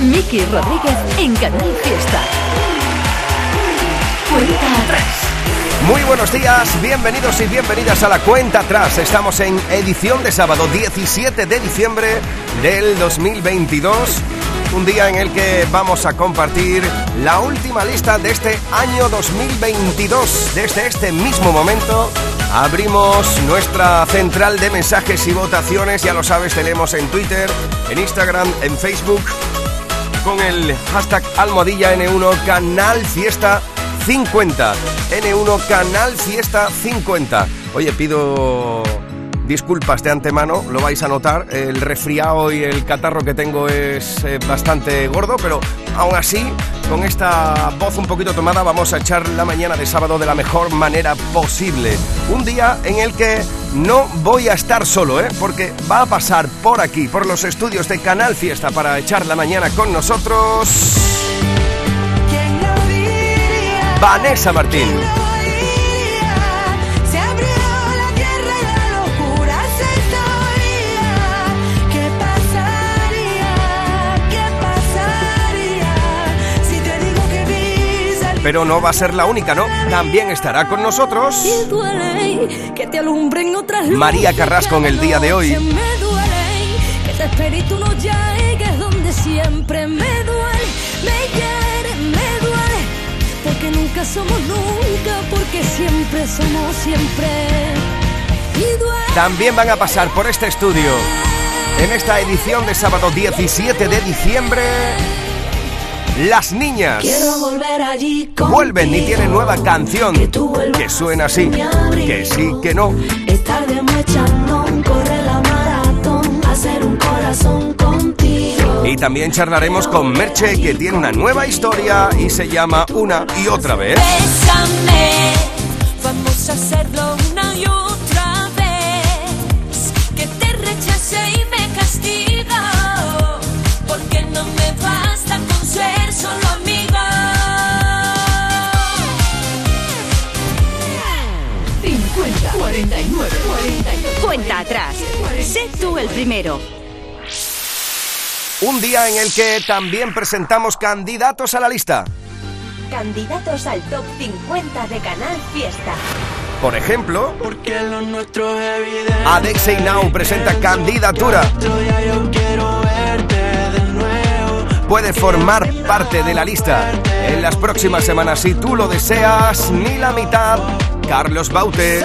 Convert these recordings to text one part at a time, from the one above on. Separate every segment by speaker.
Speaker 1: Miki Rodríguez en Canal Fiesta. Cuenta atrás.
Speaker 2: Muy buenos días, bienvenidos y bienvenidas a la cuenta atrás. Estamos en edición de sábado 17 de diciembre del 2022. Un día en el que vamos a compartir la última lista de este año 2022. Desde este mismo momento abrimos nuestra central de mensajes y votaciones. Ya lo sabes, tenemos en Twitter, en Instagram, en Facebook, con el hashtag almohadilla N1 Canal Fiesta 50. N1 Canal Fiesta 50. Oye, pido disculpas de antemano, lo vais a notar. El resfriado y el catarro que tengo es eh, bastante gordo, pero aún así, con esta voz un poquito tomada, vamos a echar la mañana de sábado de la mejor manera posible. Un día en el que no voy a estar solo, ¿eh? porque va a pasar por aquí, por los estudios de Canal Fiesta, para echar la mañana con nosotros. Vanessa Martín. Pero no va a ser la única, ¿no? También estará con nosotros. María Carrasco en el día de hoy.
Speaker 3: Me siempre me duele, me hiere, me duele, porque nunca somos nunca, porque siempre somos siempre. Y duele.
Speaker 2: También van a pasar por este estudio en esta edición de sábado 17 de diciembre. Las niñas
Speaker 3: Quiero volver allí
Speaker 2: vuelven y tienen nueva canción
Speaker 3: Que
Speaker 2: suena así. Que sí, que no.
Speaker 3: Estar de correr la maratón, hacer un corazón contigo.
Speaker 2: Y también charlaremos con Merche que tiene una nueva historia y se llama Una y otra vez.
Speaker 4: Bésame, vamos a hacerlo
Speaker 1: Cuenta atrás. Sé tú el primero.
Speaker 2: Un día en el que también presentamos candidatos a la lista.
Speaker 5: Candidatos al top 50 de Canal Fiesta.
Speaker 2: Por ejemplo,
Speaker 6: Porque lo nuestro es evidente.
Speaker 2: Adexei Now presenta candidatura. Puede formar parte de la lista en las próximas semanas si tú lo deseas. Ni la mitad. Carlos Baute.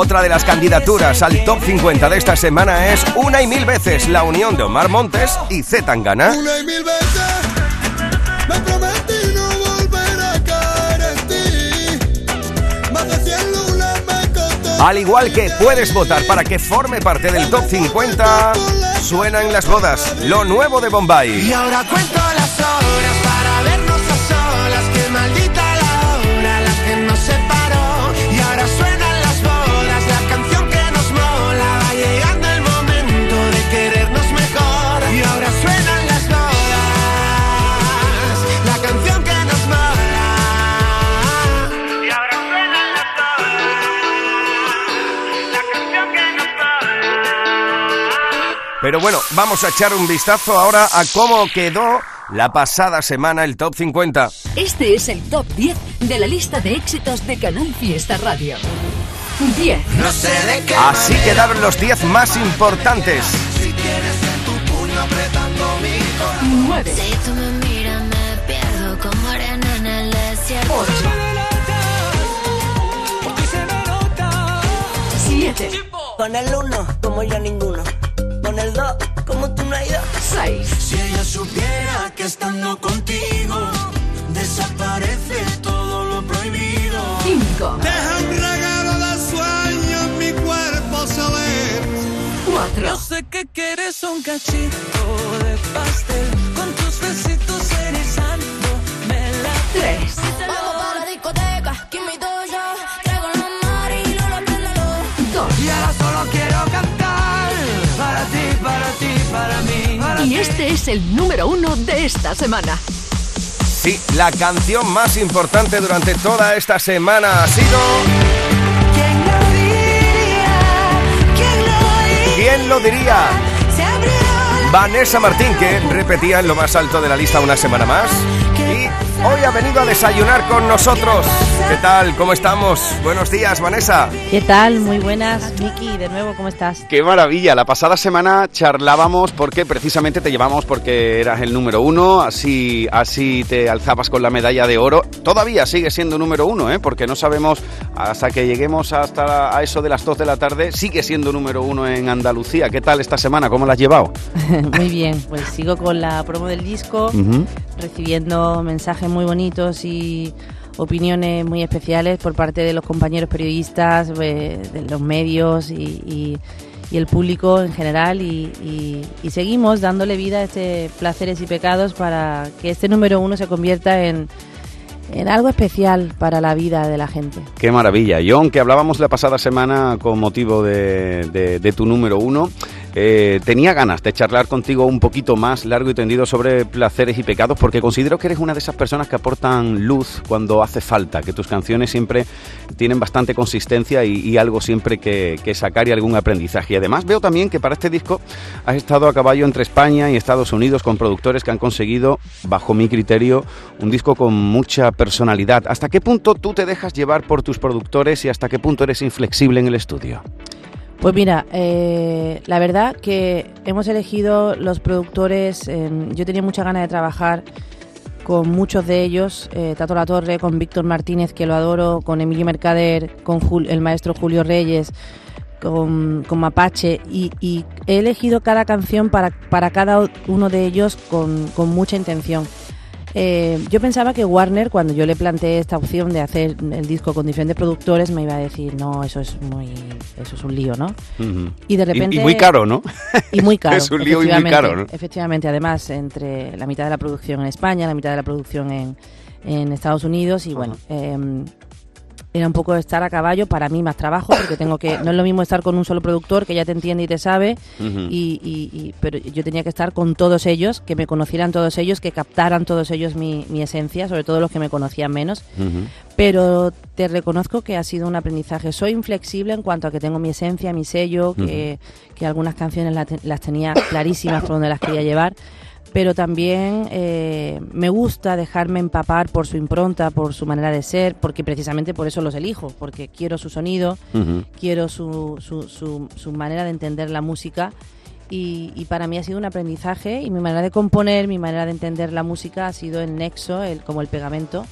Speaker 2: Otra de las candidaturas al top 50 de esta semana es una y mil veces la unión de Omar Montes y Z Tangana.
Speaker 7: Una y mil veces me prometí no volver a caer en ti. Más de cien lunas me costó.
Speaker 2: Al igual que puedes votar para que forme parte del top 50, suena en las bodas lo nuevo de Bombay.
Speaker 6: Y ahora cuento las horas para
Speaker 2: Pero bueno, vamos a echar un vistazo ahora a cómo quedó la pasada semana el top 50.
Speaker 1: Este es el top 10 de la lista de éxitos de Canal Fiesta Radio. 10.
Speaker 6: No sé de qué
Speaker 2: Así quedaron los 10 más importantes.
Speaker 1: 9.
Speaker 4: Si tú me miras, me pierdo como arena en el desierto.
Speaker 1: 8. 7.
Speaker 8: Con el uno, como yo ninguno. Con el dos, como tú no hay dos.
Speaker 1: 6.
Speaker 6: Si ella supiera que estando contigo desaparece todo lo prohibido.
Speaker 1: 5.
Speaker 7: Deja un regalo de sueño en mi cuerpo saber.
Speaker 1: 4.
Speaker 3: 4,
Speaker 9: Yo sé que quieres un cachito de pastel. Con tus besitos erizándome la
Speaker 3: 3,
Speaker 10: Vamos para la discoteca, Y
Speaker 3: este es el número uno de esta semana.
Speaker 2: Sí, la canción más importante durante toda esta semana ha sido...
Speaker 9: ¿Quién lo diría? ¿Quién lo diría?
Speaker 2: Vanessa Martín, que repetía en lo más alto de la lista una semana más. Hoy ha venido a desayunar con nosotros. ¿Qué tal? ¿Cómo estamos? Buenos días, Vanessa.
Speaker 11: ¿Qué tal? Muy buenas, Miki, de nuevo, ¿cómo estás?
Speaker 12: Qué maravilla, la pasada semana charlábamos porque precisamente te llevamos porque eras el número uno, así, así te alzabas con la medalla de oro. Todavía sigue siendo número uno, ¿eh? porque no sabemos hasta que lleguemos hasta a eso de las 2 de la tarde, sigue siendo número uno en Andalucía. ¿Qué tal esta semana? ¿Cómo la has llevado?
Speaker 11: Muy bien, pues sigo con la promo del disco, recibiendo mensajes muy bonitos y opiniones muy especiales por parte de los compañeros periodistas, eh, de los medios y, el público en general y, seguimos dándole vida a este placeres y pecados para que este número uno se convierta en, en algo especial para la vida de la gente.
Speaker 12: Qué maravilla. Yo, aunque hablábamos la pasada semana con motivo de tu número uno, eh, tenía ganas de charlar contigo un poquito más largo y tendido sobre placeres y pecados, porque considero que eres una de esas personas que aportan luz cuando hace falta, que tus canciones siempre tienen bastante consistencia y, algo siempre que, que sacar y algún aprendizaje. Y además veo también que para este disco has estado a caballo entre España y Estados Unidos con productores que han conseguido, bajo mi criterio, un disco con mucha personalidad. ¿Hasta qué punto tú te dejas llevar por tus productores y hasta qué punto eres inflexible en el estudio?
Speaker 11: Pues mira, eh, la verdad que hemos elegido los productores, eh, yo tenía mucha ganas de trabajar con muchos de ellos, eh, Tato La Torre, con Víctor Martínez, que lo adoro, con Emilio Mercader, con el maestro Julio Reyes, con, con Mapache, y, y he elegido cada canción para, para cada uno de ellos con, con mucha intención. Eh, yo pensaba que Warner, cuando yo le planteé esta opción de hacer el disco con diferentes productores, me iba a decir, no, eso es muy, eso es un lío, ¿no? Y de repente
Speaker 12: y muy caro, ¿no?
Speaker 11: y muy caro.
Speaker 12: Es un lío y muy caro, ¿no?
Speaker 11: Efectivamente, además, entre la mitad de la producción en España, la mitad de la producción en, en Estados Unidos, y bueno, eh, era un poco estar a caballo, para mí más trabajo, porque tengo que, no es lo mismo estar con un solo productor que ya te entiende y te sabe, y, y- y- pero yo tenía que estar con todos ellos, que me conocieran todos ellos, que captaran todos ellos mi, mi esencia, sobre todo los que me conocían menos, pero te reconozco que ha sido un aprendizaje. Soy inflexible en cuanto a que tengo mi esencia, mi sello, que, que algunas canciones la te- las tenía clarísimas por donde las quería llevar, pero también eh, me gusta dejarme empapar por su impronta, por su manera de ser, porque precisamente por eso los elijo, porque quiero su sonido, quiero su, su, su, su manera de entender la música. Y, y para mí ha sido un aprendizaje y mi manera de componer, mi manera de entender la música ha sido el nexo, el, como el pegamento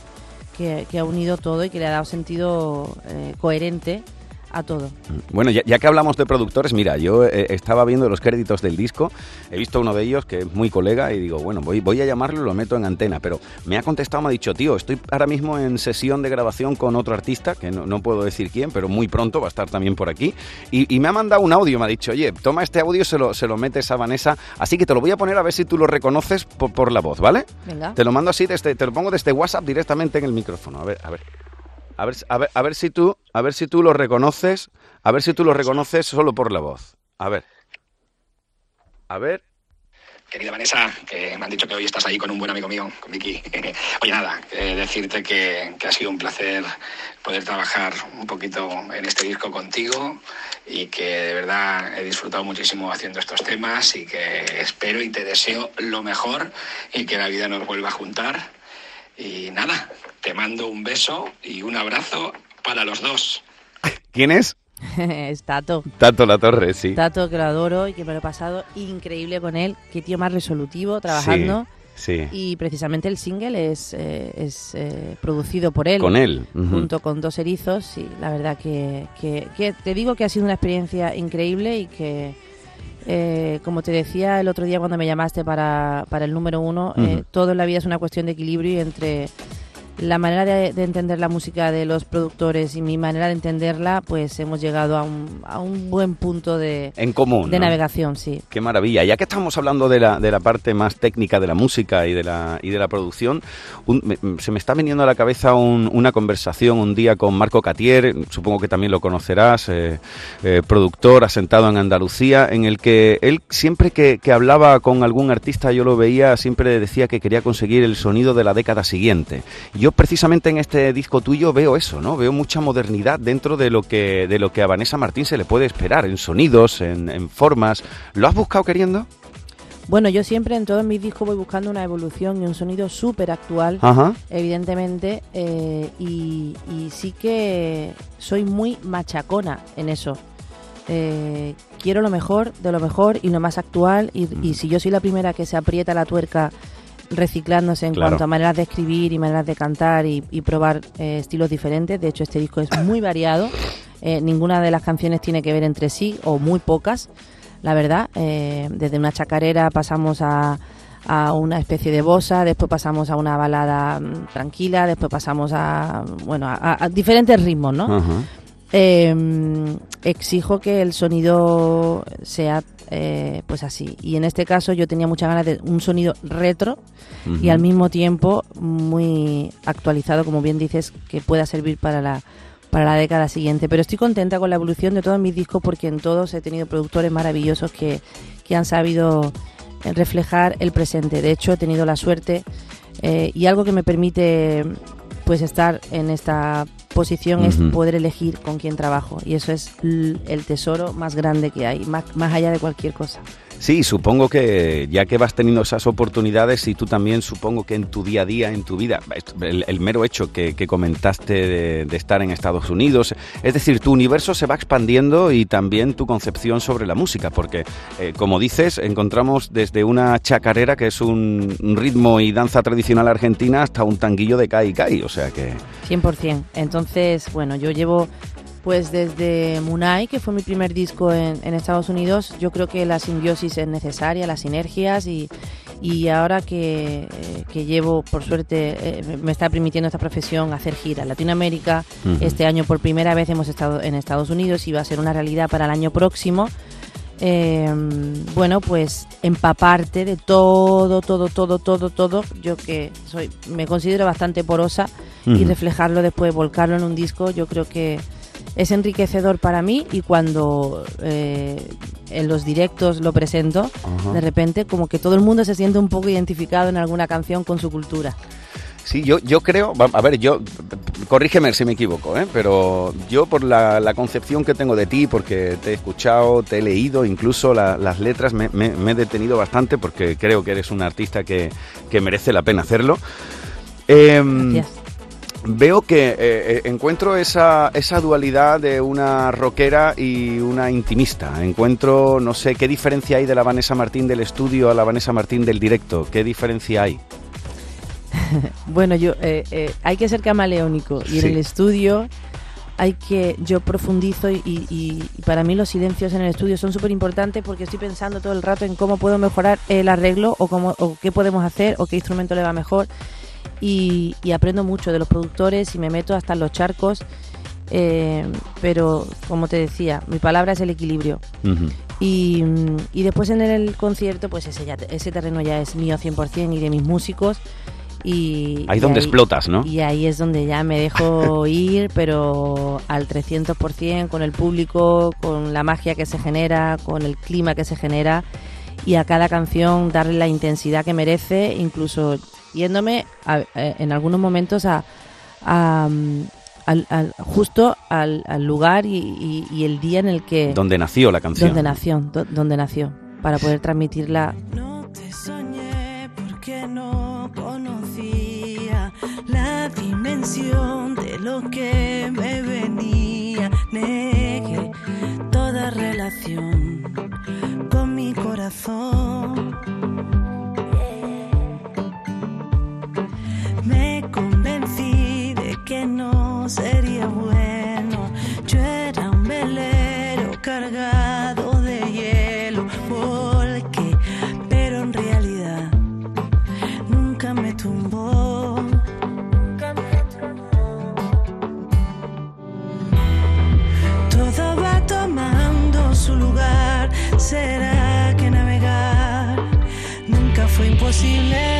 Speaker 11: que, que ha unido todo y que le ha dado sentido eh, coherente a todo.
Speaker 12: Bueno, ya, ya que hablamos de productores, mira, yo eh, estaba viendo los créditos del disco, he visto uno de ellos que es muy colega y digo, bueno, voy, voy a llamarlo y lo meto en antena, pero me ha contestado, me ha dicho, tío, estoy ahora mismo en sesión de grabación con otro artista, que no, no puedo decir quién, pero muy pronto va a estar también por aquí, y, y me ha mandado un audio, me ha dicho, oye, toma este audio, se lo, se lo metes a Vanessa, así que te lo voy a poner a ver si tú lo reconoces por, por la voz, ¿vale?
Speaker 11: Venga.
Speaker 12: Te lo mando así, desde, te lo pongo desde WhatsApp directamente en el micrófono, a ver, a ver. A ver, a ver, a ver si tú, a ver si tú lo reconoces, a ver si tú lo reconoces solo por la voz. A ver. A ver.
Speaker 13: Querida Vanessa, que me han dicho que hoy estás ahí con un buen amigo mío, con Vicky. Oye, nada, eh, decirte que, que ha sido un placer poder trabajar un poquito en este disco contigo y que de verdad he disfrutado muchísimo haciendo estos temas y que espero y te deseo lo mejor y que la vida nos vuelva a juntar. Y nada, te mando un beso y un abrazo para los dos.
Speaker 12: ¿Quién es?
Speaker 11: es Tato.
Speaker 12: Tato La Torre, sí.
Speaker 11: Tato, que lo adoro y que me lo he pasado increíble con él. Qué tío más resolutivo trabajando.
Speaker 12: Sí.
Speaker 11: Y precisamente el single es, eh, es eh, producido por él.
Speaker 12: Con él.
Speaker 11: Junto con dos erizos. Y la verdad que, que- que te digo que ha sido una experiencia increíble y que, eh, como te decía el otro día cuando me llamaste para, para el número uno, eh, todo en la vida es una cuestión de equilibrio y entre la manera de, de entender la música de los productores y mi manera de entenderla, pues hemos llegado a un, a un buen punto de,
Speaker 12: En común.
Speaker 11: de
Speaker 12: ¿no?
Speaker 11: navegación, sí.
Speaker 12: Qué maravilla. Ya que estamos hablando de la, de la parte más técnica de la música y de la, y de la producción, un- me- se me está viniendo a la cabeza un- una conversación un día con Marco Catier, supongo que también lo conocerás, eh, eh, productor asentado en Andalucía, en el que él siempre que, que hablaba con algún artista, yo lo veía, siempre decía que quería conseguir el sonido de la década siguiente. Yo precisamente en este disco tuyo veo eso, ¿no? Veo mucha modernidad dentro de lo que, de lo que a Vanessa Martín se le puede esperar, en sonidos, en, en formas. ¿Lo has buscado queriendo?
Speaker 11: Bueno, yo siempre en todos mis discos voy buscando una evolución y un sonido súper actual,
Speaker 12: Ajá.
Speaker 11: evidentemente, eh, y, y sí que soy muy machacona en eso. Eh, quiero lo mejor de lo mejor y lo más actual, y, y si yo soy la primera que se aprieta la tuerca reciclándose en
Speaker 12: Claro.
Speaker 11: cuanto a maneras de escribir y maneras de cantar y, y probar eh, estilos diferentes, de hecho este disco es muy variado, eh, ninguna de las canciones tiene que ver entre sí, o muy pocas, la verdad. Eh, desde una chacarera pasamos a, a una especie de bossa, después pasamos a una balada mm, tranquila, después pasamos a, bueno, a, a diferentes ritmos, ¿no? Eh, exijo que el sonido sea eh, pues así. Y en este caso yo tenía muchas ganas de un sonido retro y al mismo tiempo muy actualizado, como bien dices, que pueda servir para la para la década siguiente. Pero estoy contenta con la evolución de todos mis discos porque en todos he tenido productores maravillosos que, que han sabido reflejar el presente. De hecho, he tenido la suerte eh, y algo que me permite pues estar en esta posición es
Speaker 12: Ujú.
Speaker 11: poder elegir con quién trabajo y eso es el tesoro más grande que hay, más, más allá de cualquier cosa.
Speaker 12: Sí, supongo que ya que vas teniendo esas oportunidades y tú también supongo que en tu día a día, en tu vida, el, mero hecho que, comentaste de, estar en Estados Unidos, es decir, tu universo se va expandiendo y también tu concepción sobre la música, porque eh, como dices, encontramos desde una chacarera que es un, un ritmo y danza tradicional argentina hasta un tanguillo de Kai Kai, o sea que...
Speaker 11: 100%. Entonces, bueno, yo llevo pues desde Munai, que fue mi primer disco en, en Estados Unidos, yo creo que la simbiosis es necesaria, las sinergias y, y ahora que, eh, que llevo, por suerte, eh, me- está permitiendo esta profesión hacer gira en Latinoamérica. Este año por primera vez hemos estado en Estados Unidos y va a ser una realidad para el año próximo. Eh, bueno, pues empaparte de todo, todo, todo, todo, todo. Yo que soy, me considero bastante porosa y reflejarlo después, volcarlo en un disco, yo creo que es enriquecedor para mí y cuando eh, en los directos lo presento,
Speaker 12: Ajá.
Speaker 11: de repente como que todo el mundo se siente un poco identificado en alguna canción con su cultura.
Speaker 12: Sí, yo, yo creo, a ver, yo, corrígeme si me equivoco, ¿eh? pero yo por la, la concepción que tengo de ti, porque te he escuchado, te he leído, incluso la- las letras, me, me- me he detenido bastante porque creo que eres un artista que, que merece la pena hacerlo. Em,
Speaker 11: Gracias.
Speaker 12: Veo que eh, eh, encuentro esa, esa dualidad de una rockera y una intimista. Encuentro, no sé, ¿qué diferencia hay de la Vanessa Martín del estudio a la Vanessa Martín del directo? ¿Qué diferencia hay?
Speaker 11: Bueno, yo eh, eh, hay que ser camaleónico y
Speaker 12: Sí.
Speaker 11: en el estudio hay que yo profundizo y, y- y para mí los silencios en el estudio son súper importantes porque estoy pensando todo el rato en cómo puedo mejorar el arreglo o cómo o qué podemos hacer o qué instrumento le va mejor y, y aprendo mucho de los productores y me meto hasta en los charcos eh, pero como te decía mi palabra es el equilibrio y, y después en el concierto, pues ese, ya, ese terreno ya es mío 100% y de mis músicos. Y,
Speaker 12: Ahí
Speaker 11: y
Speaker 12: donde explotas, ¿no?
Speaker 11: Y ahí es donde ya me dejo ir, pero al 300%, con el público, con la magia que se genera, con el clima que se genera. Y a cada canción darle la intensidad que merece, incluso yéndome a- eh, en algunos momentos a, a, mm, al- al- justo al, al lugar y, y- y el día en el que
Speaker 12: Donde nació la canción.
Speaker 11: donde nació, do- donde nació, para poder transmitirla.
Speaker 14: Te soñé porque no conocía la dimensión de lo que me venía. Negué toda relación con mi corazón. que no sería bueno. Yo era un velero cargado de hielo, porque, pero en realidad nunca me tumbó. Nunca me tumbó. Todo va tomando su lugar, será que navegar nunca
Speaker 3: fue imposible.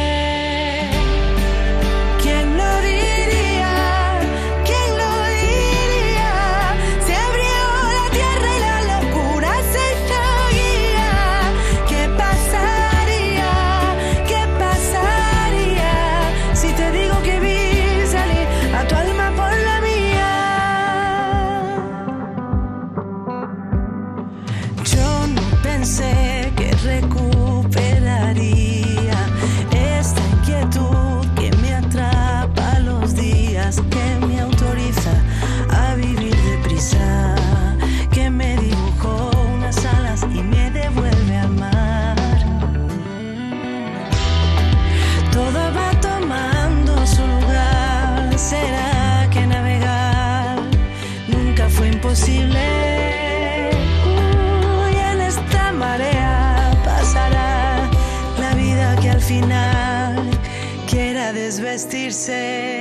Speaker 3: Quiera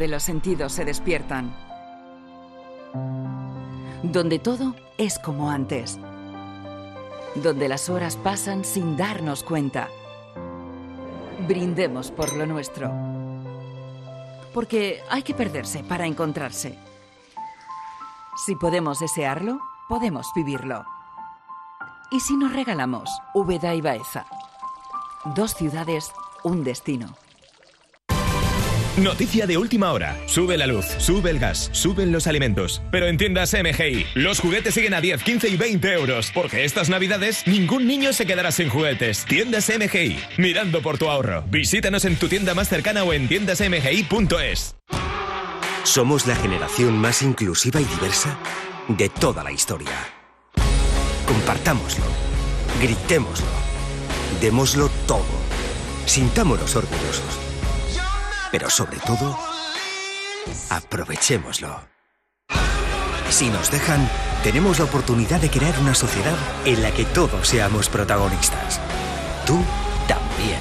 Speaker 3: donde los sentidos se despiertan. Donde todo es como antes. Donde las horas pasan sin darnos cuenta. Brindemos por lo nuestro. Porque hay que perderse para encontrarse. Si podemos desearlo, podemos vivirlo. ¿Y si nos regalamos Úbeda y Baeza? Dos ciudades, un destino.
Speaker 15: Noticia de última hora. Sube la luz, sube el gas, suben los alimentos. Pero en tiendas MGI, los juguetes siguen a 10, 15 y 20 euros. Porque estas navidades ningún niño se quedará sin juguetes. Tiendas MGI, mirando por tu ahorro. Visítanos en tu tienda más cercana o en tiendasmgi.es.
Speaker 16: Somos la generación más inclusiva y diversa de toda la historia. Compartámoslo, gritémoslo, démoslo todo, sintámonos orgullosos. Pero sobre todo, aprovechémoslo. Si nos dejan, tenemos la oportunidad de crear una sociedad en la que todos seamos protagonistas. Tú también.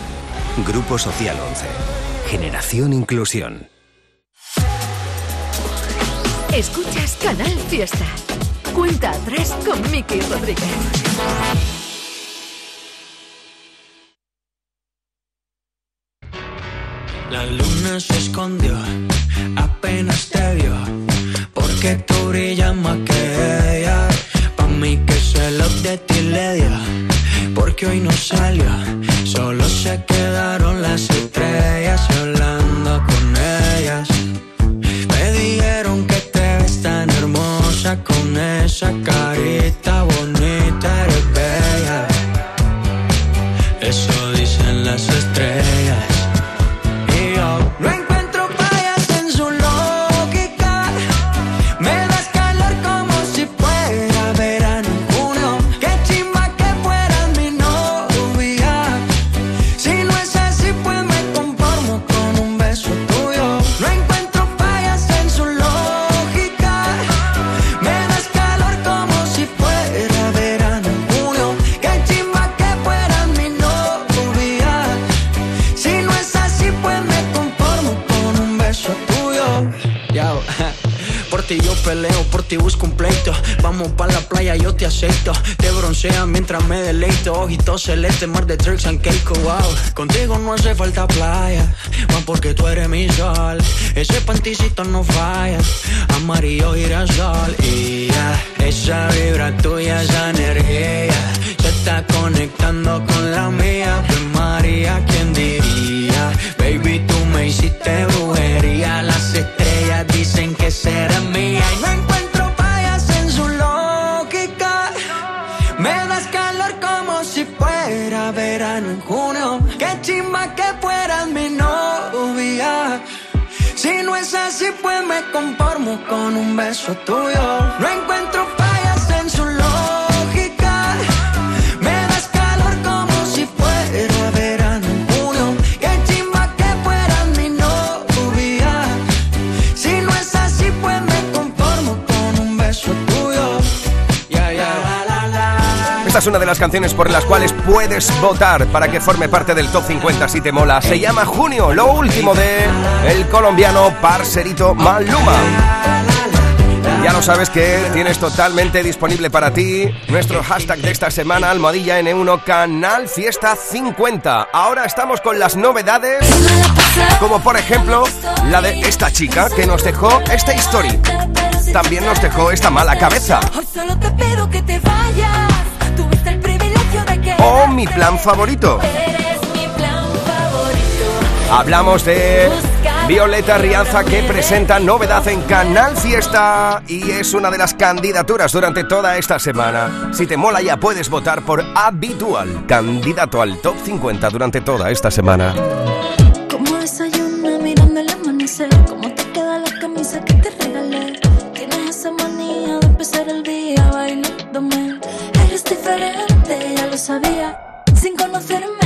Speaker 16: Grupo Social 11. Generación Inclusión.
Speaker 3: Escuchas Canal Fiesta. Cuenta atrás con Miki Rodríguez.
Speaker 9: La luna se escondió, apenas te vio, porque tú brillas más que ella. Pa' mí que se lo de ti le dio, porque hoy no salió, solo se quedaron las estrellas hablando con ellas. Deleito. Ojitos celeste, mar de tricks and cake, wow. Contigo no hace falta playa, más porque tú eres mi sol. Ese panticito no falla, amarillo girasol. Y ya, esa vibra tuya, esa energía, se está conectando con la mía. Pues María, ¿quién diría? Baby, tú me hiciste brujería. Así, pues me conformo con un beso tuyo. No encuentro Es
Speaker 2: una de las canciones por las cuales puedes votar para que forme parte del top 50 si te mola. Se llama Junio, lo último de el colombiano parcerito Maluma. Ya lo sabes que tienes totalmente disponible para ti nuestro hashtag de esta semana, almohadilla N1 Canal Fiesta 50. Ahora estamos con las novedades, como por ejemplo la de esta chica que nos dejó esta story. También nos dejó esta mala cabeza.
Speaker 4: Hoy solo te pido que te vayas.
Speaker 2: O mi plan favorito. Hablamos de Violeta Rianza que presenta novedad en Canal Fiesta y es una de las candidaturas durante toda esta semana. Si te mola ya puedes votar por Habitual, candidato al top 50 durante toda esta semana.
Speaker 4: Sabía. Sin conocerme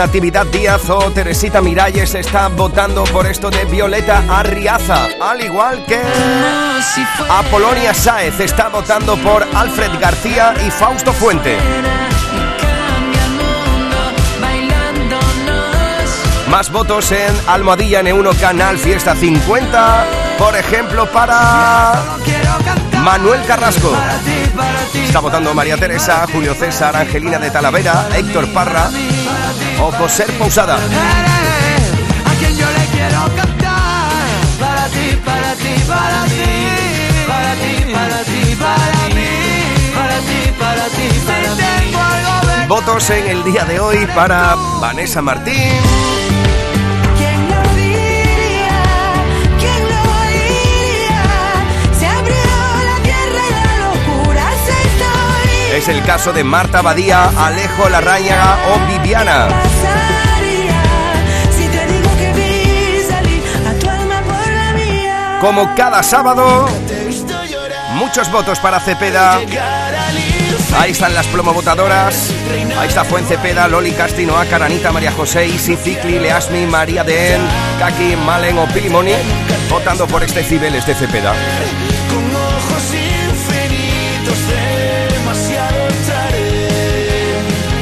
Speaker 2: Natividad Díaz o Teresita Miralles están votando por esto de Violeta Arriaza, al igual que Apolonia Sáez está votando por Alfred García y Fausto Fuente. Más votos en Almohadilla N1 Canal Fiesta 50, por ejemplo, para Manuel Carrasco. Está votando María Teresa, Julio César, Angelina de Talavera, Héctor Parra o José Pousada.
Speaker 9: a quien yo le quiero cantar. Para ti, para ti, para ti. Para ti, para ti, para mí. Para ti, para ti, para mí.
Speaker 2: Votos en el día de hoy para Vanessa Martín, es el caso de Marta Badía, Alejo Larrañaga o Viviana. Como cada sábado, muchos votos para Cepeda. Ahí están las plomovotadoras. Ahí está Fuencepeda, Loli Castinoa, Caranita, María José, Isi, Cicli, Leasmi, María Den, Kaki, Malen o Pilimoni, votando por este Cibeles de Cepeda.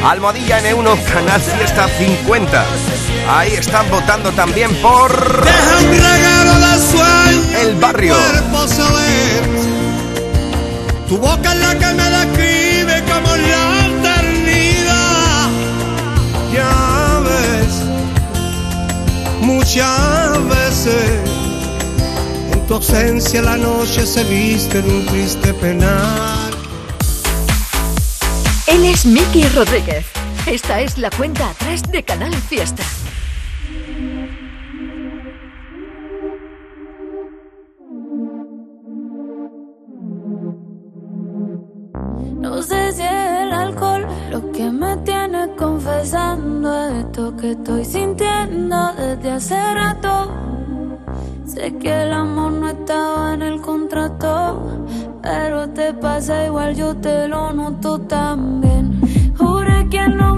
Speaker 2: Almohadilla N1, Canal Fiesta 50. Ahí están votando también por
Speaker 7: un regalo de sueño.
Speaker 2: El Barrio.
Speaker 7: Tu boca es la que me describe como la eternidad. Ya ves, muchas veces en tu ausencia la noche se viste en un triste penal.
Speaker 17: Es Miki Rodríguez. Esta es la cuenta atrás de Canal Fiesta.
Speaker 10: No sé si es el alcohol lo que me tiene confesando esto que estoy sintiendo desde hace rato. Sé que el amor no estaba en el contrato, pero te pasa igual, yo te lo noto también. Juré que no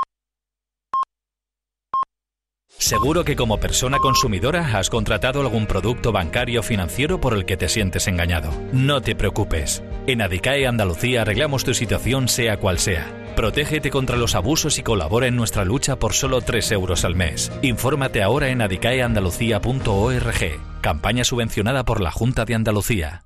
Speaker 18: Seguro que como persona consumidora has contratado algún producto bancario o financiero por el que te sientes engañado. No te preocupes. En Adicae Andalucía arreglamos tu situación sea cual sea. Protégete contra los abusos y colabora en nuestra lucha por solo 3 euros al mes. Infórmate ahora en adicaeandalucía.org. Campaña subvencionada por la Junta de Andalucía.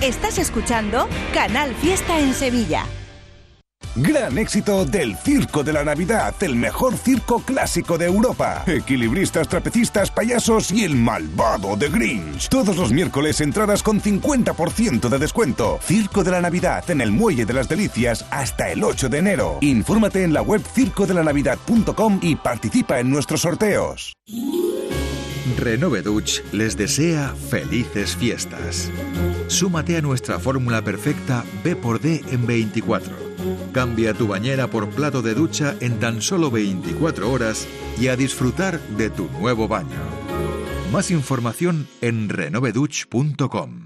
Speaker 19: Estás escuchando Canal Fiesta en Sevilla.
Speaker 20: Gran éxito del Circo de la Navidad, el mejor circo clásico de Europa. Equilibristas, trapecistas, payasos y el malvado de Grinch. Todos los miércoles entradas con 50% de descuento. Circo de la Navidad en el Muelle de las Delicias hasta el 8 de enero. Infórmate en la web circodelanavidad.com y participa en nuestros sorteos.
Speaker 21: Renove Dutch les desea felices fiestas. Súmate a nuestra fórmula perfecta B por D en 24. Cambia tu bañera por plato de ducha en tan solo 24 horas y a disfrutar de tu nuevo baño. Más información en renoveduch.com.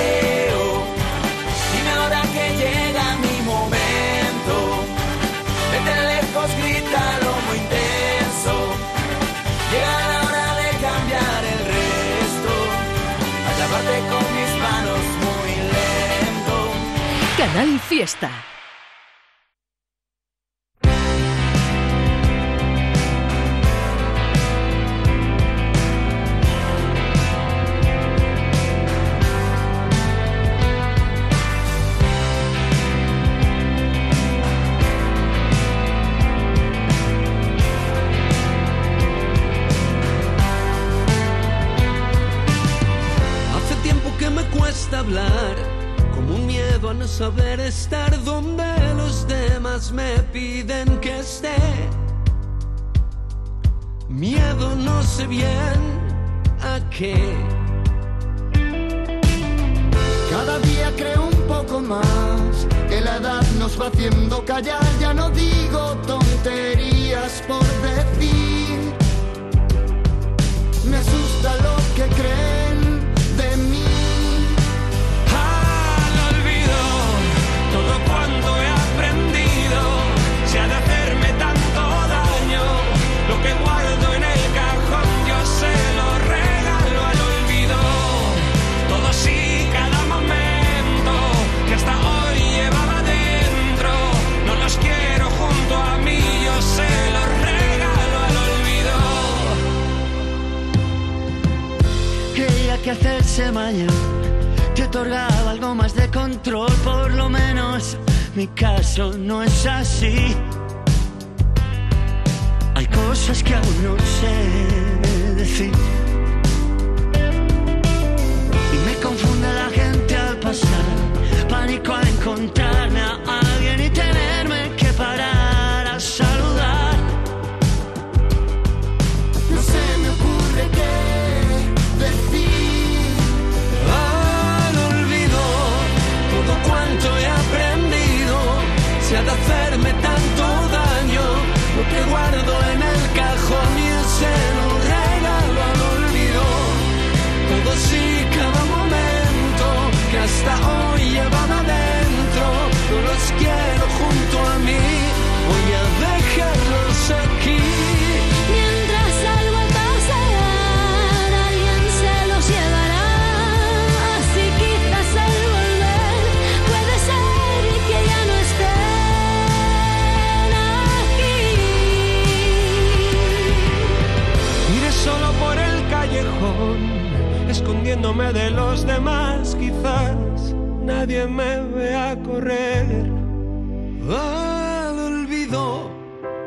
Speaker 17: Fiesta.
Speaker 9: Bien a qué.
Speaker 22: Cada día creo un poco más que la edad nos va haciendo
Speaker 23: hacerse mayor te otorgaba algo más de control, por lo menos mi caso no es así. Hay cosas que aún no sé decir. Y me confunde la gente al pasar, pánico al encontrarme
Speaker 9: escondiéndome de los demás, quizás nadie me vea correr. Al olvido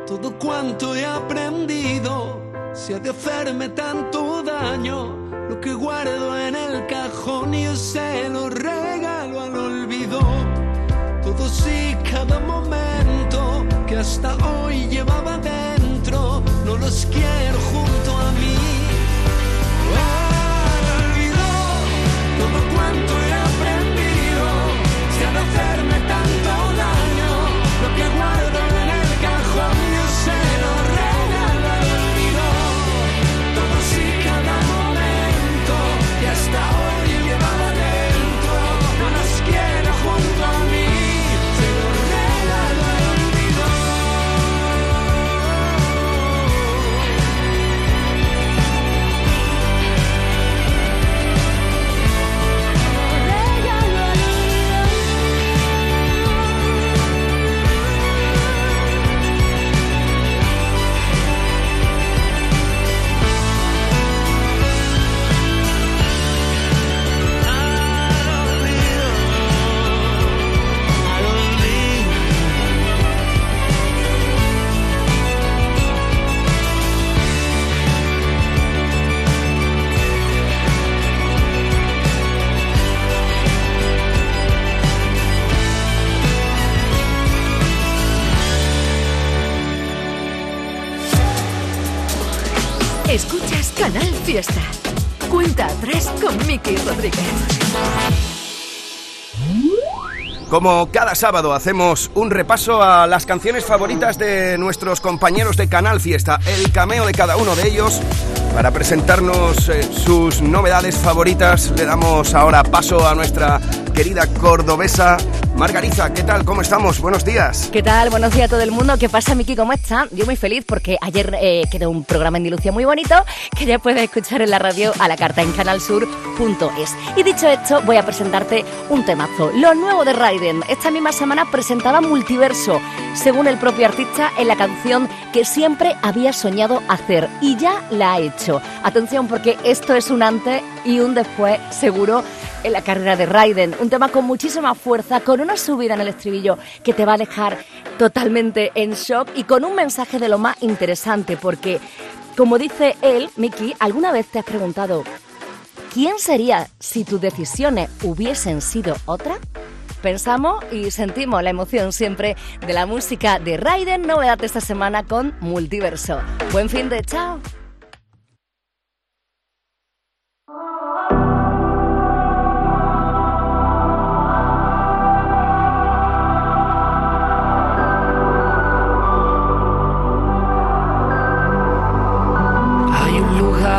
Speaker 9: todo cuanto he aprendido, se ha de hacerme tanto daño, lo que guardo en el cajón yo se lo regalo al olvido. Todo sí, cada momento que hasta hoy llevaba dentro, no los quiero junto a mí. Todo
Speaker 2: Como cada sábado hacemos un repaso a las canciones favoritas de nuestros compañeros de Canal Fiesta, el cameo de cada uno de ellos. Para presentarnos eh, sus novedades favoritas, le damos ahora paso a nuestra querida cordobesa Margarita. ¿Qué tal? ¿Cómo estamos? Buenos días.
Speaker 1: ¿Qué tal? Buenos días a todo el mundo. ¿Qué pasa, Miki? ¿Cómo está? Yo muy feliz porque ayer eh, quedó un programa en dilución muy bonito que ya puedes escuchar en la radio a la carta en canalsur.es. Y dicho esto, voy a presentarte un temazo. Lo nuevo de Raiden. Esta misma semana presentaba Multiverso, según el propio artista, en la canción que siempre había soñado hacer. Y ya la ha hecho. Atención porque esto es un antes y un después, seguro, en la carrera de Raiden. Un tema con muchísima fuerza, con una subida en el estribillo que te va a dejar totalmente en shock y con un mensaje de lo más interesante, porque, como dice él, Mickey, ¿alguna vez te has preguntado quién sería si tus decisiones hubiesen sido otra? Pensamos y sentimos la emoción siempre de la música de Raiden, novedad esta semana con Multiverso. Buen fin de chao.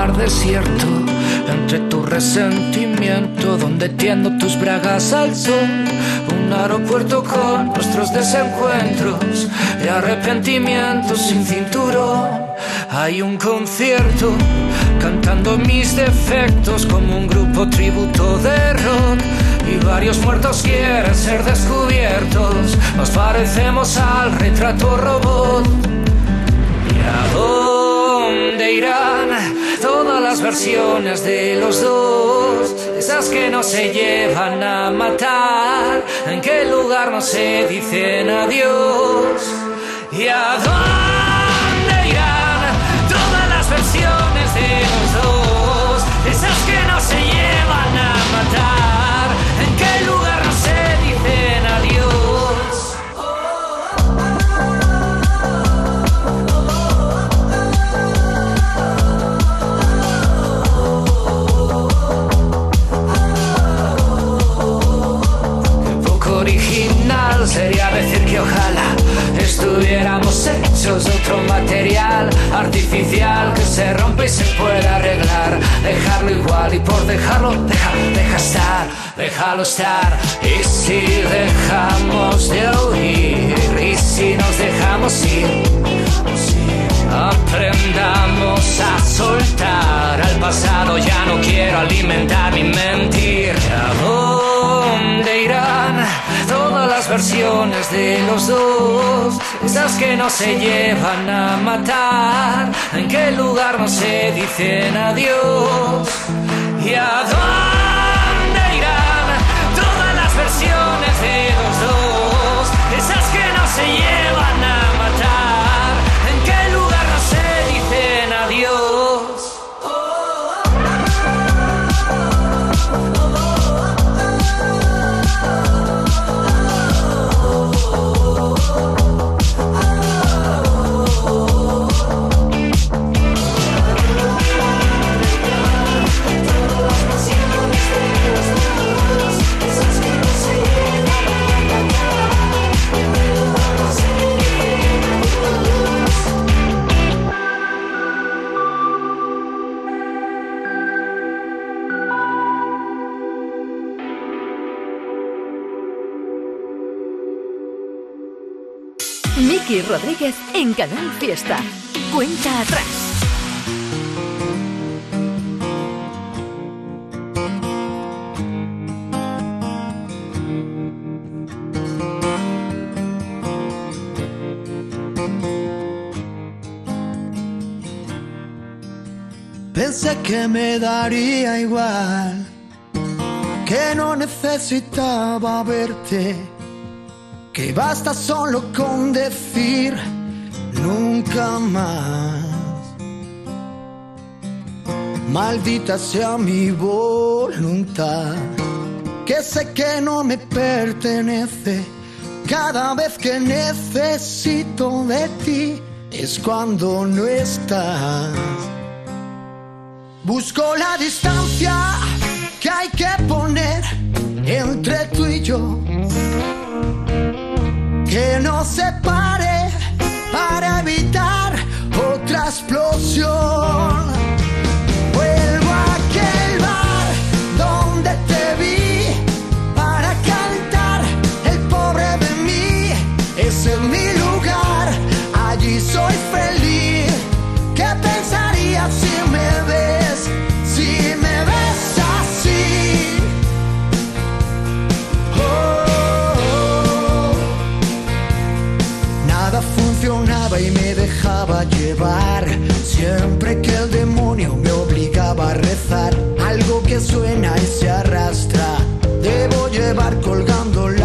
Speaker 18: Lugar desierto entre tu resentimiento donde tiendo tus bragas al sol. Un aeropuerto con nuestros desencuentros y arrepentimientos sin cinturón. Hay un concierto cantando mis defectos como un grupo tributo de rock. Y varios muertos quieren ser descubiertos. Nos parecemos al retrato robot. ¿Y a dónde irán las versiones de los dos? Esas que no se llevan a matar, en qué lugar no se dicen adiós. ¿Y a dónde irán todas las versiones de los dos? Esas otro material artificial que se rompe y se puede arreglar. Dejarlo igual y por dejarlo, deja, deja estar, déjalo estar. Y si dejamos de oír, y si nos dejamos ir. Aprendamos a soltar al pasado, ya no quiero alimentar mi mentir. ¿A dónde irán todas las versiones de los dos? Esas que no se llevan a matar, en qué lugar no se dicen adiós. ¿Y a dónde irán todas las versiones de los dos? Esas que no se llevan
Speaker 24: Miki Rodríguez en Canal Fiesta. Cuenta atrás.
Speaker 22: Pensé que me daría igual, que no necesitaba verte, que basta solo con decir nunca más. Maldita sea mi voluntad, que sé que no me pertenece. Cada vez que necesito de ti es cuando no estás. Busco la distancia que hay que poner entre tú y yo. Que nos separe para evitar otra explosión. Siempre que el demonio me obligaba a rezar, algo que suena y se arrastra. Debo llevar colgando la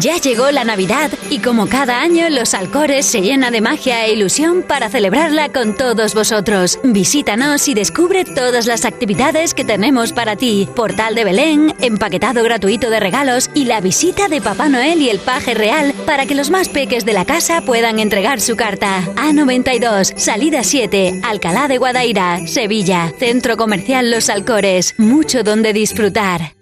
Speaker 25: Ya llegó la Navidad y como cada año los Alcores se llena de magia e ilusión para celebrarla con todos vosotros. Visítanos y descubre todas las actividades que tenemos para ti. Portal de Belén, empaquetado gratuito de regalos y la visita de Papá Noel y el paje real para que los más peques de la casa puedan entregar su carta. A92, salida 7, Alcalá de Guadaira, Sevilla. Centro Comercial Los Alcores. Mucho donde disfrutar.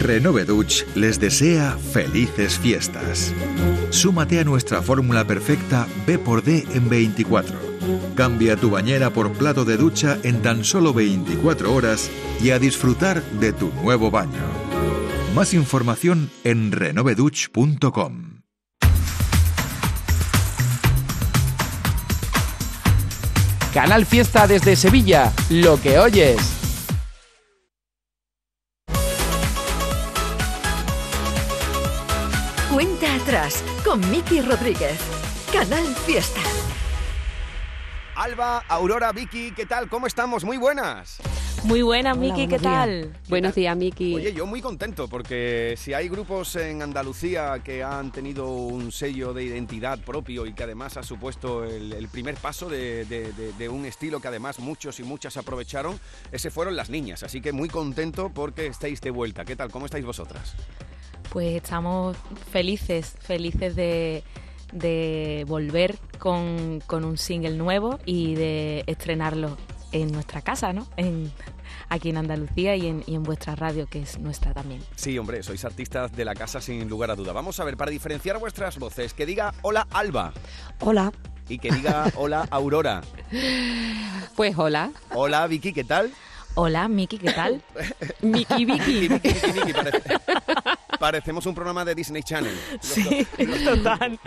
Speaker 21: Renove Dutch les desea felices fiestas. Súmate a nuestra fórmula perfecta B por D en 24. Cambia tu bañera por plato de ducha en tan solo 24 horas y a disfrutar de tu nuevo baño. Más información en renovedutch.com.
Speaker 26: Canal Fiesta desde Sevilla, lo que oyes.
Speaker 17: Cuenta atrás con Miki Rodríguez. Canal Fiesta.
Speaker 2: Alba, Aurora, Vicky, ¿qué tal? ¿Cómo estamos? Muy buenas.
Speaker 27: Muy buenas, Miki, ¿qué tal?
Speaker 28: Buenos días, Miki.
Speaker 2: Oye, yo muy contento porque si hay grupos en Andalucía que han tenido un sello de identidad propio y que además ha supuesto el, el primer paso de, de- de- de un estilo que además muchos y muchas aprovecharon, ese fueron las niñas. Así que muy contento porque estáis de vuelta. ¿Qué tal? ¿Cómo estáis vosotras?
Speaker 27: Pues estamos felices, felices de, de volver con, con un single nuevo y de estrenarlo en nuestra casa, ¿no? En, aquí en Andalucía y en, y en vuestra radio, que es nuestra también.
Speaker 12: Sí, hombre, sois artistas de la casa sin lugar a duda. Vamos a ver, para diferenciar vuestras voces, que diga hola Alba
Speaker 29: Hola.
Speaker 12: y que diga hola Aurora.
Speaker 29: Pues hola.
Speaker 12: Hola Vicky, ¿qué tal?
Speaker 27: Hola, Miki, ¿qué tal?
Speaker 29: Miki Vicky.
Speaker 12: Miki, Miki, Miki, parece- parecemos un programa de Disney Channel.
Speaker 27: Sí, total.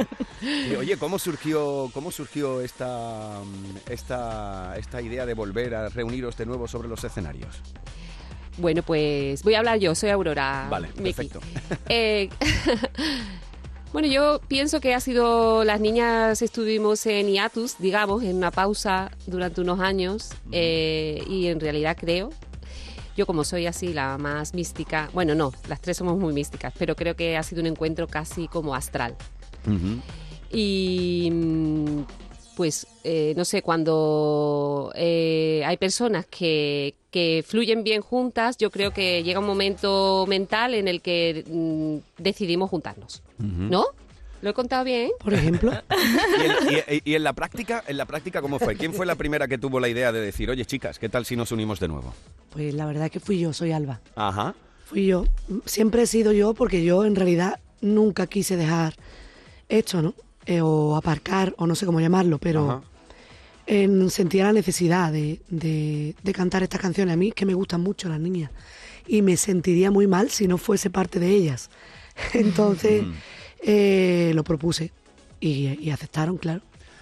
Speaker 12: Y, oye, ¿cómo surgió, cómo surgió esta, esta, esta idea de volver a reuniros de nuevo sobre los escenarios?
Speaker 29: Bueno, pues voy a hablar yo, soy Aurora.
Speaker 12: Vale,
Speaker 29: Miki.
Speaker 12: perfecto.
Speaker 29: Eh, bueno, yo pienso que ha sido, las niñas estuvimos en hiatus, digamos, en una pausa durante unos años eh, y en realidad creo, yo como soy así la más mística, bueno, no, las tres somos muy místicas, pero creo que ha sido un encuentro casi como astral. Y mm, pues, eh, no sé, cuando eh, hay personas que, que fluyen bien juntas, yo creo que llega un momento mental en el que mm, decidimos juntarnos. ¿No? ¿Lo he contado bien?
Speaker 30: Por ejemplo.
Speaker 12: ¿Y en, y- y en la práctica, en la práctica cómo fue? ¿Quién fue la primera que tuvo la idea de decir, oye chicas, qué tal si nos unimos de nuevo?
Speaker 30: Pues la verdad que fui yo, soy Alba.
Speaker 12: Ajá.
Speaker 30: Fui yo. Siempre he sido yo porque yo en realidad nunca quise dejar esto, ¿no? Eh, o aparcar, o no sé cómo llamarlo, pero en- sentía la necesidad de, de- de cantar estas canciones. A mí que me gustan mucho las niñas. Y me sentiría muy mal si no fuese parte de ellas. Entonces eh, lo propuse. Y, y aceptaron, claro.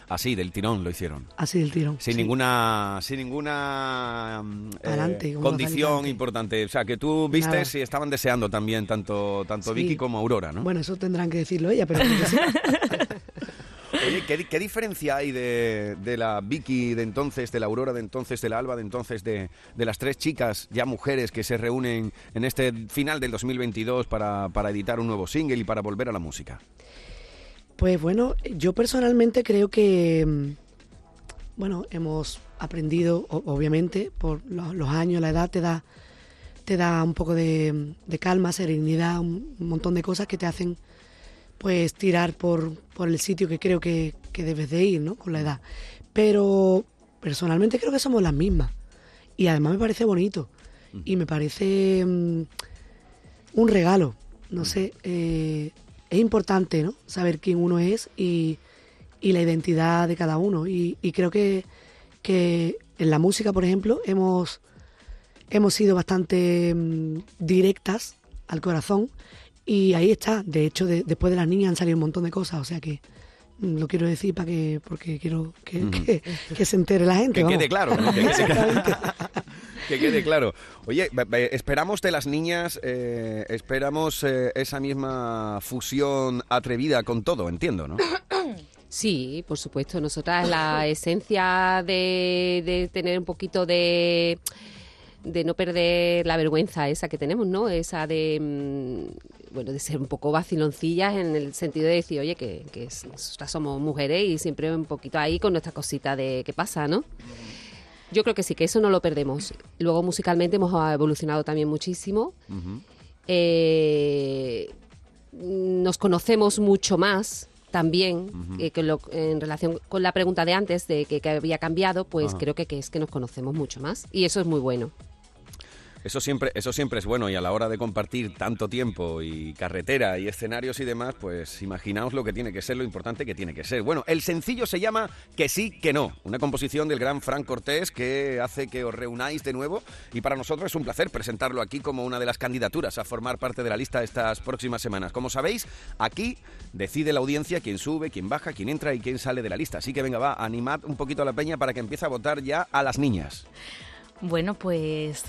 Speaker 12: Así, del tirón lo hicieron.
Speaker 30: Así del tirón.
Speaker 12: Sin
Speaker 30: sí.
Speaker 12: ninguna, sin ninguna mm, eh, condición
Speaker 30: adelante.
Speaker 12: importante. O sea, que tú viste
Speaker 30: Nada.
Speaker 12: si estaban deseando también tanto, tanto
Speaker 30: Sí.
Speaker 12: Vicky como Aurora, ¿no?
Speaker 30: Bueno, eso tendrán que decirlo ella, pero.
Speaker 12: ¿qué, di- qué diferencia hay de, la Vicky de entonces, de la Aurora de entonces, de la Alba de entonces, de, las tres chicas ya mujeres que se reúnen en este final del 2022 para, para editar un nuevo single y para volver a la música?
Speaker 30: Pues bueno, yo personalmente creo que, mm, bueno, hemos aprendido, obviamente, por lo- los años, la edad te da, te da un poco de, de calma, serenidad, un montón de cosas que te hacen, pues, tirar por, por el sitio que creo que, que debes de ir, ¿no? Con la edad. Pero personalmente creo que somos las mismas. Y además me parece bonito. Y me parece mm, un regalo. No sé, eh, es importante, ¿no? Saber quién uno es y, y la identidad de cada uno. Y, y creo que, que en la música, por ejemplo, hemos, hemos sido bastante mm, directas al corazón. Y ahí está. De hecho, de- después de las niñas han salido un montón de cosas. O sea que mm, lo quiero decir para que, porque quiero que,
Speaker 12: Ujú.
Speaker 30: que, que se entere la gente.
Speaker 12: Que
Speaker 30: vamos.
Speaker 12: quede claro, ¿no? Que quede claro. Que quede claro. Oye, esperamos de las niñas, eh, esperamos eh, esa misma fusión atrevida con todo, entiendo, ¿no?
Speaker 29: Sí, por supuesto. Nosotras la esencia de, de tener un poquito de de no perder la vergüenza esa que tenemos, ¿no? Esa de mm, bueno, de ser un poco vaciloncillas en el sentido de decir, oye, que, que nosotras somos mujeres y siempre un poquito ahí con nuestra cosita de qué pasa, ¿no? Yo creo que sí, que eso no lo perdemos. Luego musicalmente hemos evolucionado también muchísimo. Eh, nos conocemos mucho más también eh, que lo- en relación con la pregunta de antes de que, que había cambiado, pues creo que, que es que nos conocemos mucho más y eso es muy bueno.
Speaker 12: Eso siempre, eso siempre es bueno y a la hora de compartir tanto tiempo y carretera y escenarios y demás, pues imaginaos lo que tiene que ser, lo importante que tiene que ser. Bueno, el sencillo se llama Que sí, que no, una composición del gran Frank Cortés que hace que os reunáis de nuevo y para nosotros es un placer presentarlo aquí como una de las candidaturas a formar parte de la lista estas próximas semanas. Como sabéis, aquí decide la audiencia quién sube, quién baja, quién entra y quién sale de la lista. Así que venga, va, animad un poquito a la peña para que empiece a votar ya a las niñas.
Speaker 27: Bueno, pues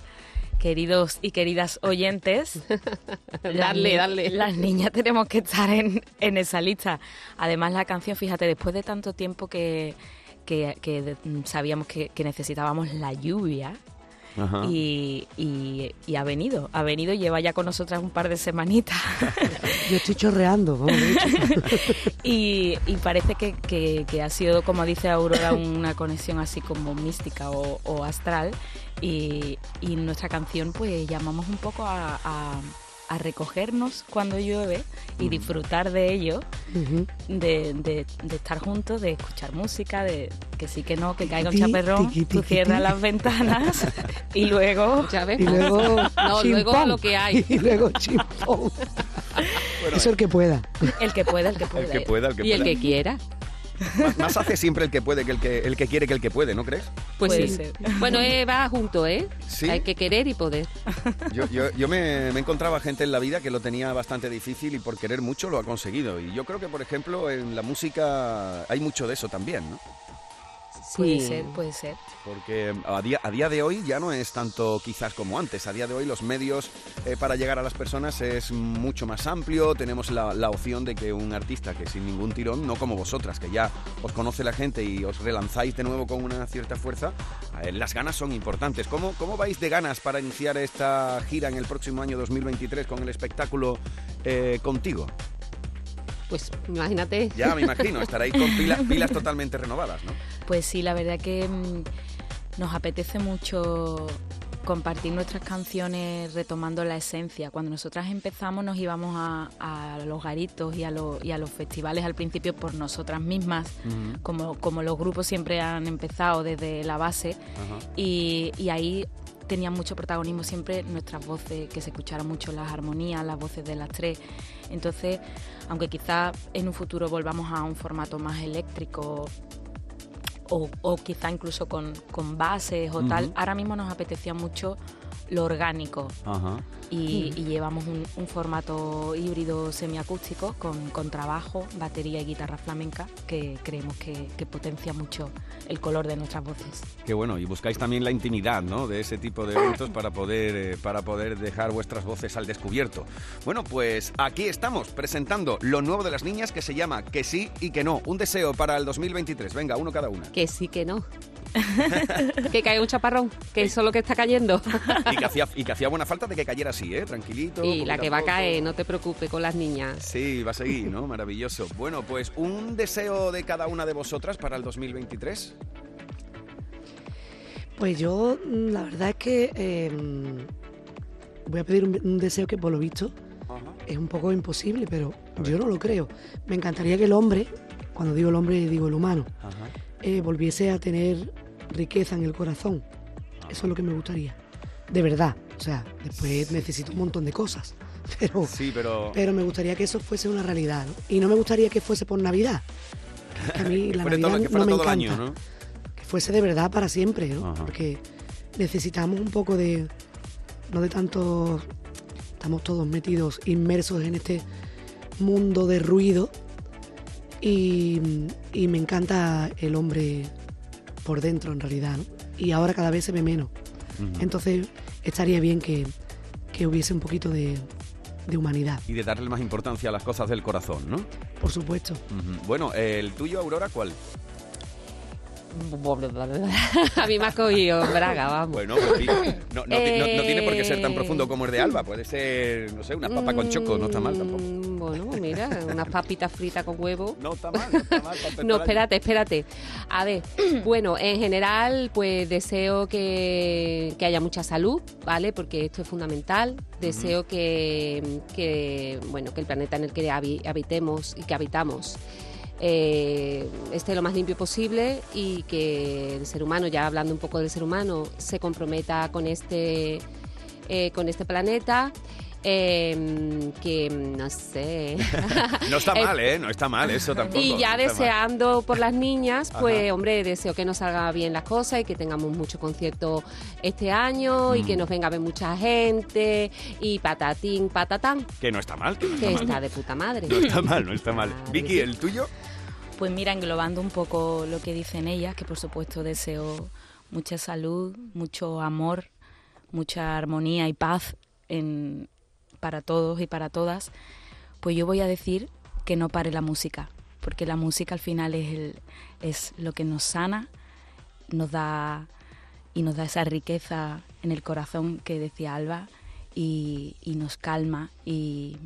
Speaker 27: queridos y queridas oyentes, ni-
Speaker 29: dale.
Speaker 27: Las niñas tenemos que estar en, en esa lista. Además, la canción, fíjate, después de tanto tiempo que, que, que de- sabíamos que, que necesitábamos la lluvia. Y, y- y ha venido, ha venido y lleva ya con nosotras un par de semanitas.
Speaker 30: Yo estoy chorreando, vamos.
Speaker 27: Y, y parece que, que- que ha sido, como dice Aurora, una conexión así como mística o, o astral. Y, y nuestra canción, pues llamamos un poco a, a- a recogernos cuando llueve y disfrutar de ello, de, de- de estar juntos, de escuchar música, de que sí que no, que caiga un chaperrón,
Speaker 30: tiqui,
Speaker 27: tú cierras
Speaker 30: tiqui.
Speaker 27: las ventanas y luego...
Speaker 29: Ya ves.
Speaker 30: Y luego,
Speaker 29: No, luego lo que hay.
Speaker 30: Y luego chimpón. Eso el que pueda.
Speaker 27: El que pueda, el que pueda.
Speaker 12: El que pueda, el que
Speaker 29: Y el
Speaker 12: pueda.
Speaker 29: que quiera.
Speaker 12: Más, más hace siempre el que puede que el que, el que quiere que el que puede, ¿no crees?
Speaker 29: Pues
Speaker 27: Puede
Speaker 29: sí.
Speaker 27: ser.
Speaker 29: Bueno, eh, va junto, ¿eh?
Speaker 12: Sí.
Speaker 29: Hay que querer y poder.
Speaker 12: Yo, yo, yo me, me encontraba gente en la vida que lo tenía bastante difícil y por querer mucho lo ha conseguido. Y yo creo que, por ejemplo, en la música hay mucho de eso también, ¿no?
Speaker 27: Puede ser, puede ser.
Speaker 12: Porque a día, a día de hoy ya no es tanto quizás como antes. A día de hoy los medios eh, para llegar a las personas es mucho más amplio. Tenemos la, la opción de que un artista que sin ningún tirón, no como vosotras, que ya os conoce la gente y os relanzáis de nuevo con una cierta fuerza, eh, las ganas son importantes. ¿Cómo, ¿Cómo vais de ganas para iniciar esta gira en el próximo año 2023 con el espectáculo eh, contigo?
Speaker 29: Pues imagínate.
Speaker 12: Ya me imagino, estaréis con pilas, pilas totalmente renovadas, ¿no?
Speaker 27: Pues sí, la verdad que mm, nos apetece mucho compartir nuestras canciones retomando la esencia. Cuando nosotras empezamos nos íbamos a, a los garitos y a, los- y a los festivales al principio por nosotras mismas, como, como los grupos siempre han empezado desde la base y, y ahí tenían mucho protagonismo siempre nuestras voces, que se escucharan mucho las armonías, las voces de las tres. Entonces, aunque quizá en un futuro volvamos a un formato más eléctrico o, o quizá incluso con, con bases o tal, ahora mismo nos apetecía mucho lo orgánico
Speaker 12: Ajá.
Speaker 27: Y, y llevamos un, un formato híbrido semiacústico con, con trabajo, batería y guitarra flamenca que creemos que, que potencia mucho el color de nuestras voces.
Speaker 12: Qué bueno, y buscáis también la intimidad, ¿no? De ese tipo de eventos para poder, eh, para poder dejar vuestras voces al descubierto. Bueno, pues aquí estamos presentando lo nuevo de las niñas que se llama Que sí y que no. Un deseo para el 2023. Venga, uno cada una.
Speaker 29: Que sí, que no. que caiga un chaparrón, que eso es lo que está cayendo.
Speaker 12: Y que hacía, y que hacía buena falta de que cayera así, ¿eh? Tranquilito.
Speaker 29: y la que va a caer, no te preocupes con las niñas.
Speaker 12: Sí, va a seguir, ¿no? Maravilloso. Bueno, pues un deseo de cada una de vosotras para el 2023.
Speaker 30: Pues yo, mm, la verdad es que eh, voy a pedir un, un deseo que por lo visto es un poco imposible, pero yo no lo creo. Me encantaría que el hombre, cuando digo el hombre digo el humano, eh, volviese a tener riqueza en el corazón. Eso es lo que me gustaría. De verdad. O sea, después necesito un montón de cosas. Pero,
Speaker 12: Sí, pero...
Speaker 30: pero me gustaría que eso fuese una realidad. ¿no? Y no me gustaría que fuese por Navidad. Que a mí la Navidad
Speaker 12: todo, que
Speaker 30: no me encanta
Speaker 12: año, ¿no?
Speaker 30: que fuese de verdad para siempre, ¿no?
Speaker 12: Ajá.
Speaker 30: Porque necesitamos un poco de, no de tanto, estamos todos metidos, inmersos en este mundo de ruido y, y me encanta el hombre por dentro en realidad, ¿no? Y ahora cada vez se ve menos. Entonces estaría bien que, que hubiese un poquito de, de humanidad,
Speaker 12: Y de darle más importancia a las cosas del corazón, ¿no?
Speaker 30: por supuesto.
Speaker 12: Bueno, el tuyo, Aurora, ¿cuál?
Speaker 29: A mí me ha cogido Braga, vamos.
Speaker 12: Bueno, pues, no, no ti- no- no tiene por qué ser tan profundo como el de Alba. Puede ser, no sé, una papa con choco, no está mal tampoco.
Speaker 29: Mm, Bueno, mira, unas papitas fritas con huevo.
Speaker 12: No está mal, no está mal.
Speaker 29: No, espérate, espérate. A ver, bueno, en general, pues deseo que, que haya mucha salud, ¿vale? Porque esto es fundamental. Deseo que, que, bueno, que el planeta en el que habi- habitemos y que habitamos eh, esté lo más limpio posible y que el ser humano, ya hablando un poco del ser humano, se comprometa con este, eh, con este planeta. eh, que no sé.
Speaker 12: No está
Speaker 29: Eh,
Speaker 12: mal, ¿eh? No está mal eso tampoco.
Speaker 29: y ya
Speaker 12: no está mal.
Speaker 29: deseando por las niñas, pues
Speaker 12: Ajá.
Speaker 29: hombre, deseo que nos salgan bien las cosas y que tengamos mucho concierto este año y
Speaker 12: Mm.
Speaker 29: que nos venga a ver mucha gente y patatín, patatán,
Speaker 12: Que no está mal, que no
Speaker 29: que
Speaker 12: está
Speaker 29: de puta madre.
Speaker 12: No está mal, no está mal. Vicky. ¿el tuyo?
Speaker 27: Pues mira, englobando un poco lo que dicen ellas, que por supuesto deseo mucha salud, mucho amor, mucha armonía y paz para todos y para todas, pues yo voy a decir que no pare la música, porque la música al final es, lo que nos sana, nos da y nos da esa riqueza en el corazón que decía Alba y, nos calma y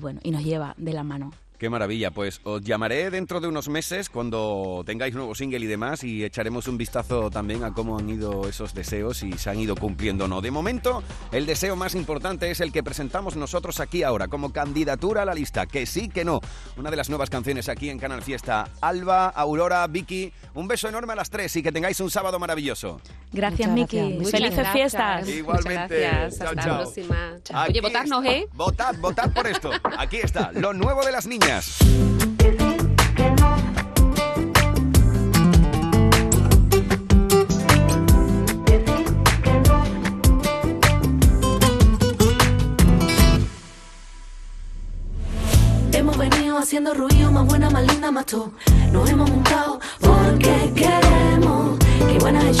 Speaker 27: bueno, y nos lleva de la mano.
Speaker 12: Qué maravilla, pues os llamaré dentro de unos meses cuando tengáis nuevo single y demás y echaremos un vistazo también a cómo han ido esos deseos y se han ido cumpliendo o no. De momento, el deseo más importante es el que presentamos nosotros aquí ahora como candidatura a la lista, que sí, que no. Una de las nuevas canciones aquí en Canal Fiesta. Alba, Aurora, Vicky, un beso enorme a las tres y que tengáis un sábado maravilloso.
Speaker 27: Gracias, Miki. Felices
Speaker 29: gracias.
Speaker 27: fiestas.
Speaker 12: Igualmente.
Speaker 29: Gracias.
Speaker 12: Chao,
Speaker 29: Hasta
Speaker 12: chao.
Speaker 29: la próxima.
Speaker 12: Aquí
Speaker 29: Oye, votarnos,
Speaker 12: está.
Speaker 29: ¿eh?
Speaker 12: Votad, votad por esto. Aquí está, lo nuevo de las niñas.
Speaker 3: Hemos venido haciendo ruido, más buena, más linda, más tú. Nos hemos juntado porque queremos.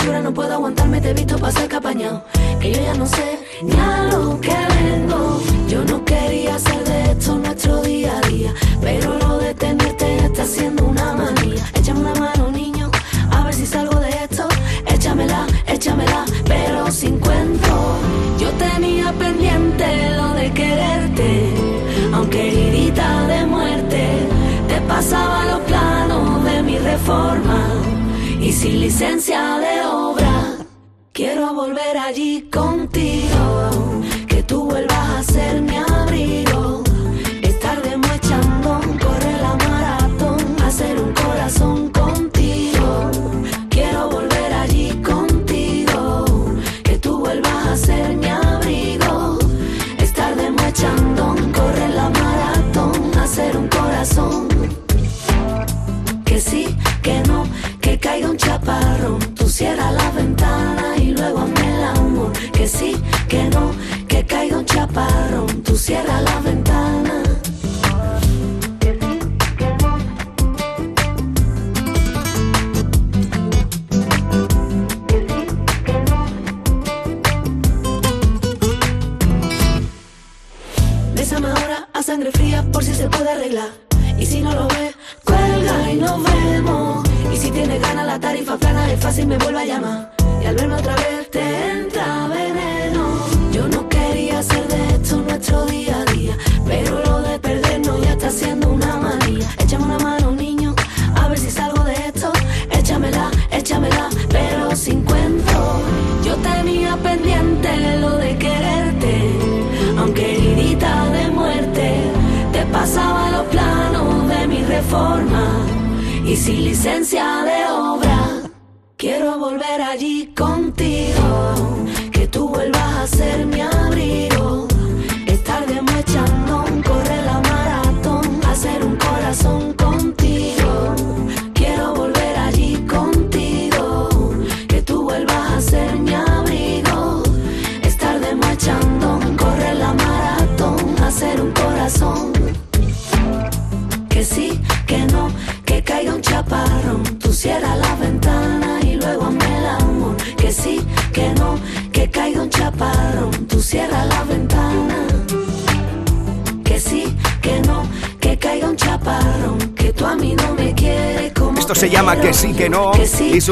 Speaker 3: Hechura, no puedo aguantarme, te he visto pasar capañado. Que yo ya no sé ni a lo que vengo. Yo no quería hacer de esto nuestro día a día. Pero lo de tenerte está siendo una manía. Échame una mano, niño, a ver si salgo de esto. Échamela, échamela, pero sin cuento. Yo tenía pendiente lo de quererte, aunque heridita de muerte, te pasaba los planos de mi reforma y sin licencia de obra. Quiero volver allí contigo, que tú vuelvas a ser mi abrigo.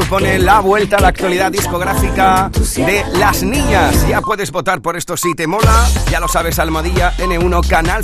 Speaker 12: Supone la vuelta a la actualidad discográfica de Las Niñas. Ya puedes votar por esto si te mola. Ya lo sabes, Almadilla N1 Canal